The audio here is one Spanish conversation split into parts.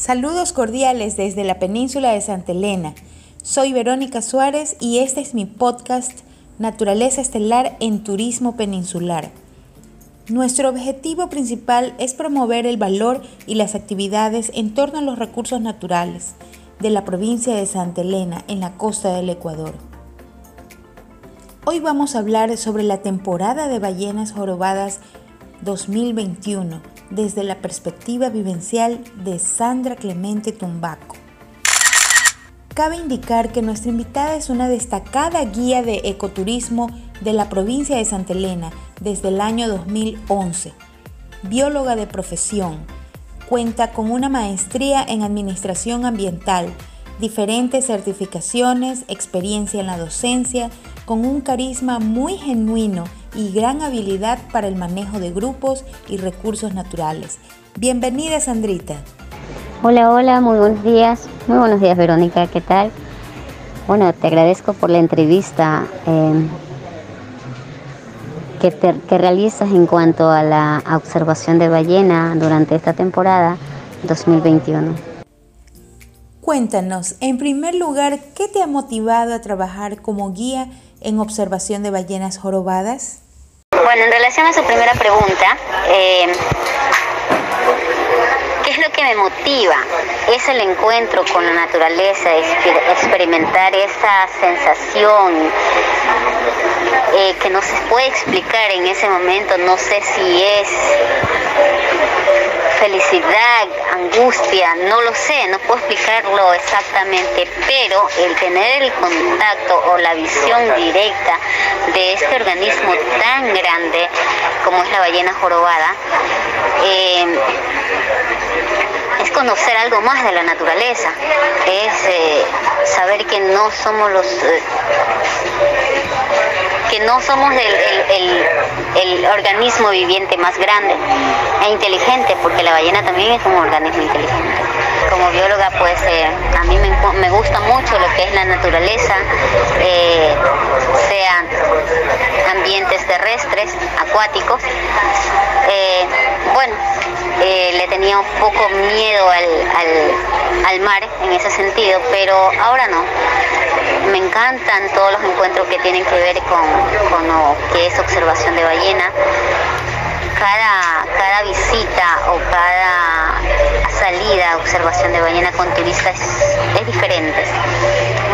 Saludos cordiales desde la península de Santa Elena. Soy Verónica Suárez y este es mi podcast Naturaleza Estelar en Turismo Peninsular. Nuestro objetivo principal es promover el valor y las actividades en torno a los recursos naturales de la provincia de Santa Elena en la costa del Ecuador. Hoy vamos a hablar sobre la temporada de ballenas jorobadas 2021 desde la perspectiva vivencial de Sandra Clemente Tumbaco. Cabe indicar que nuestra invitada es una destacada guía de ecoturismo de la provincia de Santa Elena desde el año 2011. Bióloga de profesión, cuenta con una maestría en administración ambiental, diferentes certificaciones, experiencia en la docencia, con un carisma muy genuino y gran habilidad para el manejo de grupos y recursos naturales. Bienvenida Sandrita. Hola, hola, muy buenos días. Muy buenos días Verónica, ¿qué tal? Bueno, te agradezco por la entrevista eh, que, que realizas en cuanto a la observación de ballena durante esta temporada 2021. Cuéntanos, en primer lugar, ¿qué te ha motivado a trabajar como guía en observación de ballenas jorobadas? Bueno, en relación a su primera pregunta, eh, ¿qué es lo que me motiva? Es el encuentro con la naturaleza, experimentar esa sensación eh, que no se puede explicar en ese momento, no sé si es felicidad, angustia, no lo sé, no puedo explicarlo exactamente, pero el tener el contacto o la visión directa de este organismo tan grande como es la ballena jorobada, eh, es conocer algo más de la naturaleza, es eh, saber que no somos los... Eh, que no somos el, organismo viviente más grande e inteligente, porque la ballena también es un organismo inteligente. Como bióloga, pues eh, a mí me, gusta mucho lo que es la naturaleza, eh, sean ambientes terrestres, acuáticos. Eh, bueno, le tenía un poco miedo al mar en ese sentido, pero ahora no me encantan todos los encuentros que tienen que ver con, lo que es observación de ballena. Cada, cada visita o cada salida a observación de ballena con turistas es, diferente.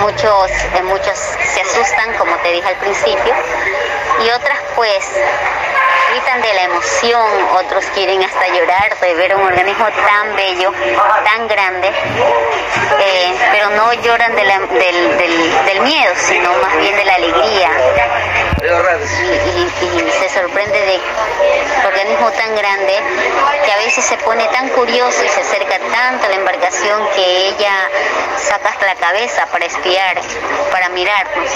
Muchos, eh, muchos se asustan, como te dije al principio, y otras pues gritan de la emoción, otros quieren hasta llorar de ver un organismo tan bello, tan grande, eh, pero no lloran del, miedo, sino más bien de la alegría. Y, se sorprende de organismo tan grande que a veces se pone tan curioso y se acerca tanto a la embarcación que ella saca hasta la cabeza para espiar, para mirarnos,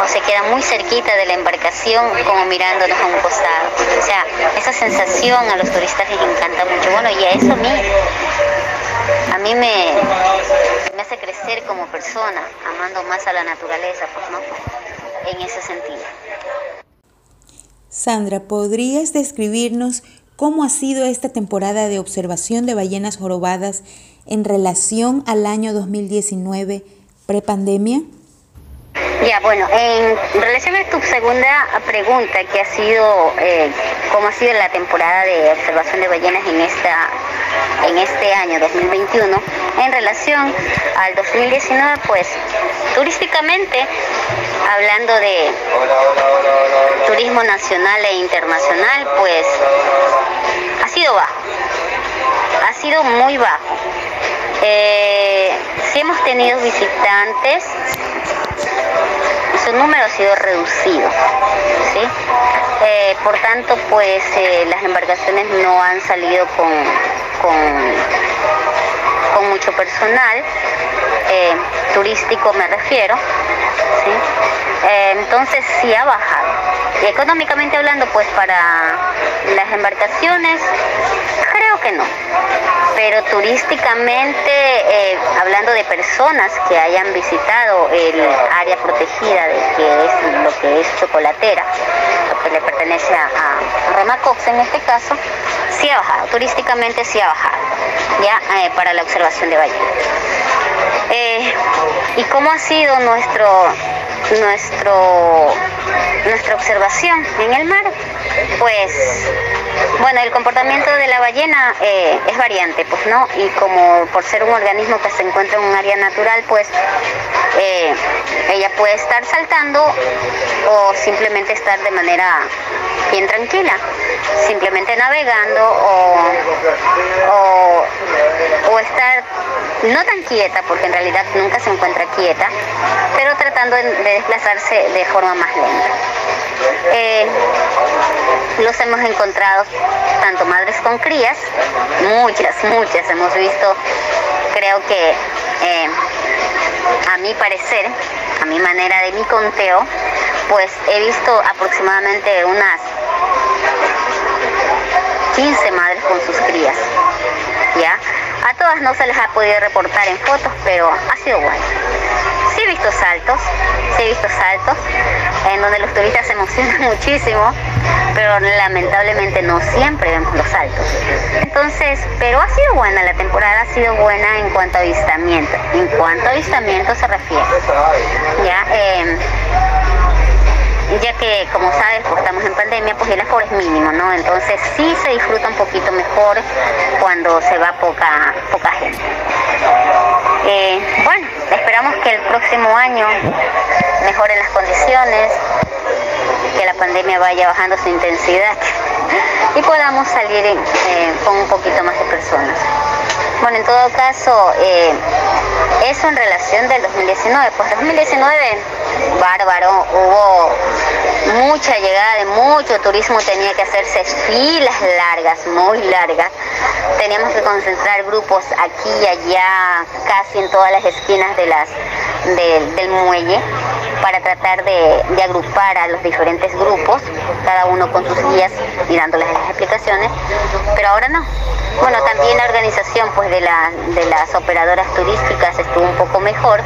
o se queda muy cerquita de la embarcación como mirándonos a un costado. O sea, esa sensación a los turistas les encanta mucho. Bueno, y a eso a mí, a mí me, me hace crecer como persona, amando más a la naturaleza, pues no, en ese sentido. Sandra, ¿podrías describirnos cómo ha sido esta temporada de observación de ballenas jorobadas en relación al año 2019 prepandemia? Ya, bueno, en relación a tu segunda pregunta, que ha sido eh, cómo ha sido la temporada de observación de ballenas en esta en este año 2021, en relación al 2019, pues turísticamente, hablando de turismo nacional e internacional, pues ha sido bajo, ha sido muy bajo. Eh, si hemos tenido visitantes, su número ha sido reducido. Eh, por tanto, pues eh, las embarcaciones no han salido con, con, mucho personal, eh, turístico me refiero. entonces sí ha bajado. Y económicamente hablando, pues para las embarcaciones, que no pero turísticamente, eh, hablando de personas que hayan visitado el área protegida de que es lo que es chocolatera, lo que le pertenece a, a Remacox en este caso, sí ha bajado, turísticamente sí ha bajado. ya eh, para la observación de ballenas. Eh, ¿Y cómo ha sido nuestro, nuestro, nuestra observación en el mar? Pues bueno, el comportamiento de la ballena eh, es variante, pues no, y como por ser un organismo que se encuentra en un área natural, pues eh, ella puede estar saltando o simplemente estar de manera bien tranquila, simplemente navegando o, o, estar no tan quieta, porque en realidad nunca se encuentra quieta, pero tratando de desplazarse de forma más lenta. Eh, los hemos encontrado tanto madres con crías, muchas, muchas hemos visto, creo que eh, a mi parecer, a mi manera de mi conteo, pues he visto aproximadamente unas 15 madres con sus crías. ¿Ya? A todas no se les ha podido reportar en fotos, pero ha sido bueno. Sí he visto saltos, sí he visto saltos, en donde los turistas se emocionan muchísimo, pero lamentablemente no siempre vemos los saltos. Entonces, pero ha sido buena, la temporada ha sido buena en cuanto a avistamiento. En cuanto a avistamiento se refiere. Ya, eh, ya que como sabes, pues estamos en pandemia, pues el aforo es mínimo, ¿no? Entonces sí se disfruta un poquito mejor cuando se va poca, poca gente. Eh, bueno, esperamos que el próximo año mejoren las condiciones, que la pandemia vaya bajando su intensidad y podamos salir eh, con un poquito más de personas. Bueno, en todo caso, eh, eso en relación del 2019. Pues 2019, bárbaro, hubo mucha llegada de mucho turismo, tenía que hacerse filas largas, muy largas. Teníamos que concentrar grupos aquí y allá, casi en todas las esquinas de las, del muelle para tratar de, agrupar a los diferentes grupos, cada uno con sus guías y dándoles las explicaciones, pero ahora no. Bueno, también la organización pues de, la, de las operadoras turísticas estuvo un poco mejor,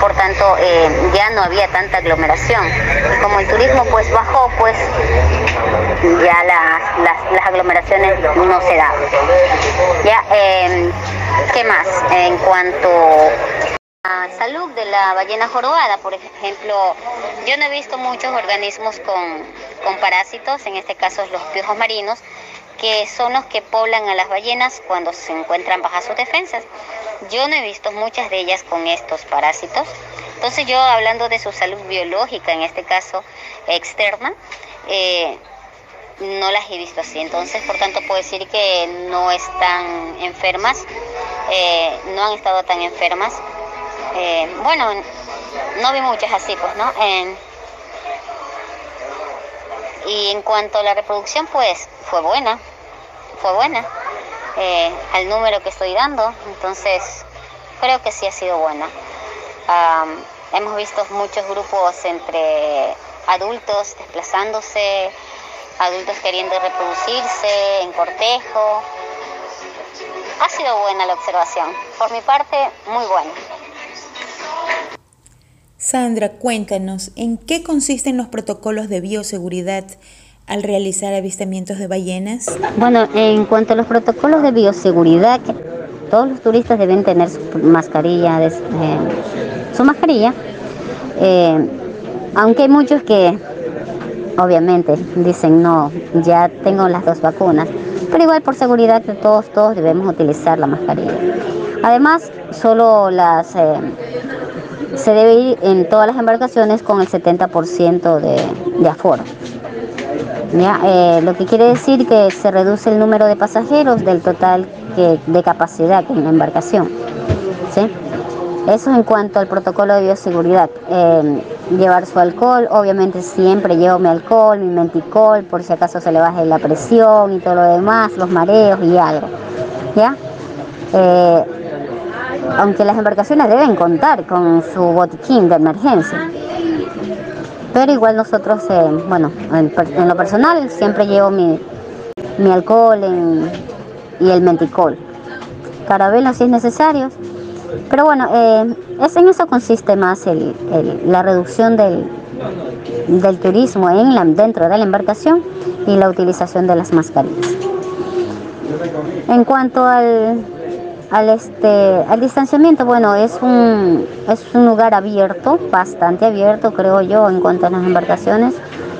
por tanto eh, ya no había tanta aglomeración. Y como el turismo pues bajó, pues ya las, las, aglomeraciones no se daban. Ya, eh, ¿qué más? En cuanto salud de la ballena jorobada, por ejemplo, yo no he visto muchos organismos con, con, parásitos, en este caso los piojos marinos, que son los que poblan a las ballenas cuando se encuentran bajas sus defensas. Yo no he visto muchas de ellas con estos parásitos. Entonces yo hablando de su salud biológica, en este caso externa, eh, no las he visto así. Entonces, por tanto, puedo decir que no están enfermas, eh, no han estado tan enfermas eh, bueno, no vi muchas así, pues, ¿no? y en cuanto a la reproducción, pues fue buena, fue buena, eh, al número que estoy dando, entonces creo que sí ha sido buena. hemos visto muchos grupos entre adultos desplazándose, adultos queriendo reproducirse en cortejo. Ha sido buena la observación. Por mi parte, muy buena. Sandra, cuéntanos, ¿en qué consisten los protocolos de bioseguridad al realizar avistamientos de ballenas? Bueno, en cuanto a los protocolos de bioseguridad, todos los turistas deben tener su mascarilla, eh, su mascarilla, eh, aunque hay muchos que obviamente dicen no, ya tengo las dos vacunas, pero igual por seguridad de todos, todos debemos utilizar la mascarilla. Además, solo las eh, se debe ir en todas las embarcaciones con el 70% de, de, aforo. Eh, lo que quiere decir que se reduce el número de pasajeros del total de capacidad en la embarcación. Eso en cuanto al protocolo de bioseguridad. Eh, llevar su alcohol, obviamente siempre llevo mi alcohol, mi menticol, por si acaso se le baje la presión y todo lo demás, los mareos y algo. ¿Ya? Aunque las embarcaciones deben contar con su botiquín de emergencia. Pero igual nosotros, eh, bueno, en, lo personal siempre llevo mi, alcohol y el menticol. Carabelo si es necesario. Pero bueno, eh, es, en eso consiste más la reducción del, del turismo dentro de la embarcación y la utilización de las mascarillas. En cuanto al al, este, al distanciamiento, bueno, es un, es un lugar abierto, bastante abierto, creo yo, en cuanto a las embarcaciones.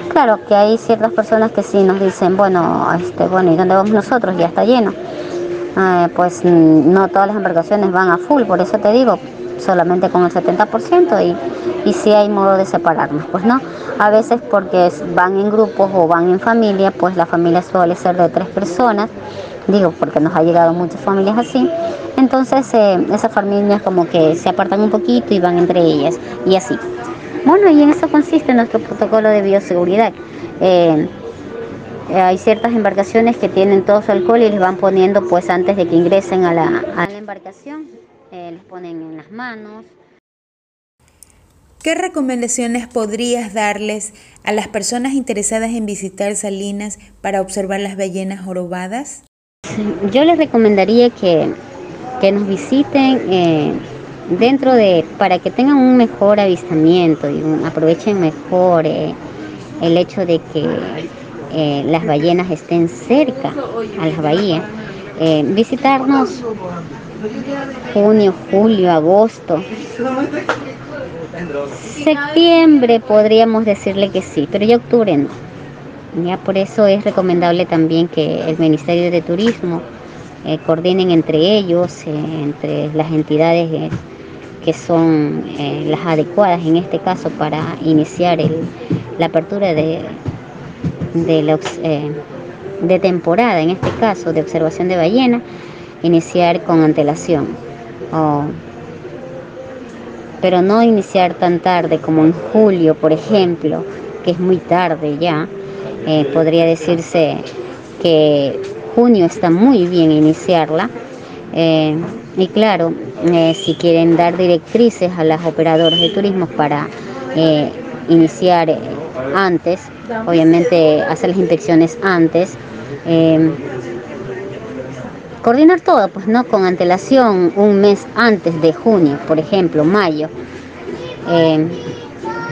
Claro que hay ciertas personas que sí nos dicen, bueno, este, bueno, ¿y dónde vamos nosotros? Ya está lleno. Eh, pues no todas las embarcaciones van a full, por eso te digo, solamente con el 70% y, y sí hay modo de separarnos, pues no. A veces porque van en grupos o van en familia, pues la familia suele ser de tres personas, digo porque nos ha llegado muchas familias así, entonces eh, esas familias como que se apartan un poquito y van entre ellas y así. Bueno, y en eso consiste nuestro protocolo de bioseguridad. Eh, hay ciertas embarcaciones que tienen todo su alcohol y les van poniendo pues antes de que ingresen a la, a la embarcación, eh, les ponen en las manos. ¿Qué recomendaciones podrías darles a las personas interesadas en visitar Salinas para observar las ballenas jorobadas? Yo les recomendaría que, que nos visiten eh, dentro de, para que tengan un mejor avistamiento y aprovechen mejor eh, el hecho de que eh, las ballenas estén cerca a las bahías, eh, visitarnos junio, julio, agosto, septiembre podríamos decirle que sí, pero ya octubre no. Ya por eso es recomendable también que el Ministerio de Turismo coordinen entre ellos, entre las entidades que son eh, las adecuadas en este caso para iniciar la apertura de, de, eh, de temporada, en este caso de observación de ballena, iniciar con antelación. pero no iniciar tan tarde como en julio, por ejemplo, que es muy tarde ya. Eh, podría decirse que junio está muy bien iniciarla. y claro, eh, si quieren dar directrices a las operadoras de turismo para eh, iniciar antes, obviamente hacer las inspecciones antes, coordinar todo, pues no con antelación un mes antes de junio, por ejemplo, mayo,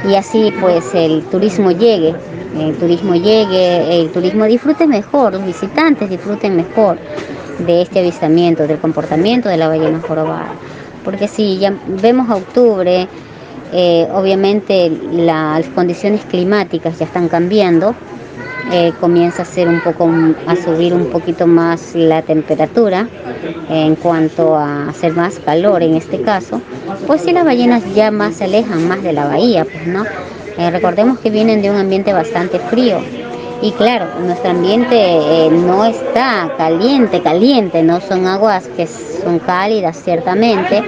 y así pues el turismo llegue, el turismo llegue, el turismo disfrute mejor, los visitantes disfruten mejor de este avistamiento, del comportamiento de la ballena jorobada. Porque si ya vemos a octubre, eh, obviamente las condiciones climáticas ya están cambiando, eh, comienza a ser un poco a subir un poquito más la temperatura en cuanto a hacer más calor en este caso, pues si las ballenas ya más se alejan más de la bahía, pues no. Eh, recordemos que vienen de un ambiente bastante frío, y claro, nuestro ambiente eh, no está caliente, caliente, no son aguas que son cálidas ciertamente,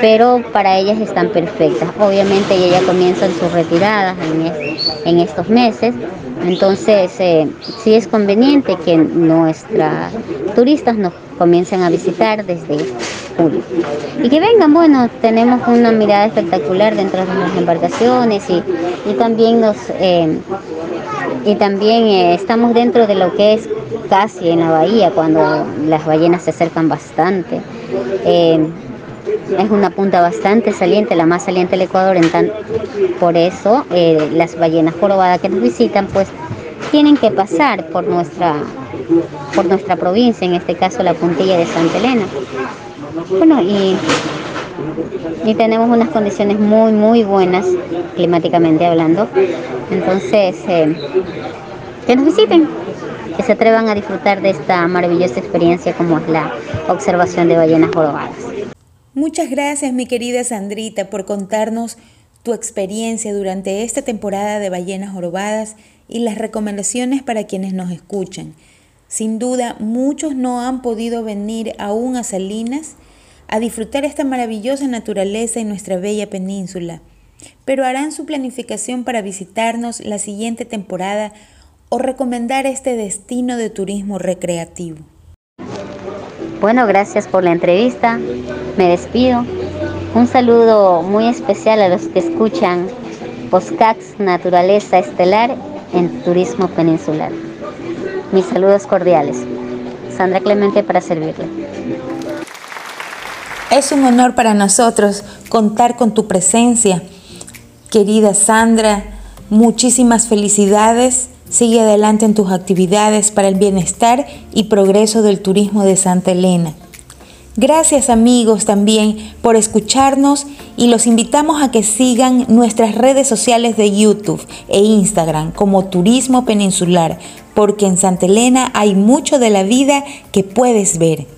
pero para ellas están perfectas. Obviamente ellas comienzan sus retiradas en, estos meses, entonces eh, sí es conveniente que nuestros turistas nos comiencen a visitar desde julio. Y que vengan, bueno, tenemos una mirada espectacular dentro de las embarcaciones y, también nos... Eh, y también eh, estamos dentro de lo que es casi en la bahía, cuando las ballenas se acercan bastante. Eh, es una punta bastante saliente, la más saliente del Ecuador, en tan, por eso eh, las ballenas jorobadas que nos visitan pues tienen que pasar por nuestra, por nuestra provincia, en este caso la puntilla de Santa Elena. Bueno, y, y tenemos unas condiciones muy, muy buenas climáticamente hablando. Entonces, eh, que nos visiten, que se atrevan a disfrutar de esta maravillosa experiencia como es la observación de ballenas jorobadas. Muchas gracias mi querida Sandrita por contarnos tu experiencia durante esta temporada de ballenas jorobadas y las recomendaciones para quienes nos escuchan. Sin duda, muchos no han podido venir aún a Salinas a disfrutar esta maravillosa naturaleza en nuestra bella península, pero harán su planificación para visitarnos la siguiente temporada o recomendar este destino de turismo recreativo. Bueno, gracias por la entrevista. Me despido. Un saludo muy especial a los que escuchan Poscax Naturaleza Estelar en Turismo Peninsular. Mis saludos cordiales. Sandra Clemente para servirle. Es un honor para nosotros contar con tu presencia. Querida Sandra, muchísimas felicidades. Sigue adelante en tus actividades para el bienestar y progreso del turismo de Santa Elena. Gracias amigos también por escucharnos y los invitamos a que sigan nuestras redes sociales de YouTube e Instagram como Turismo Peninsular, porque en Santa Elena hay mucho de la vida que puedes ver.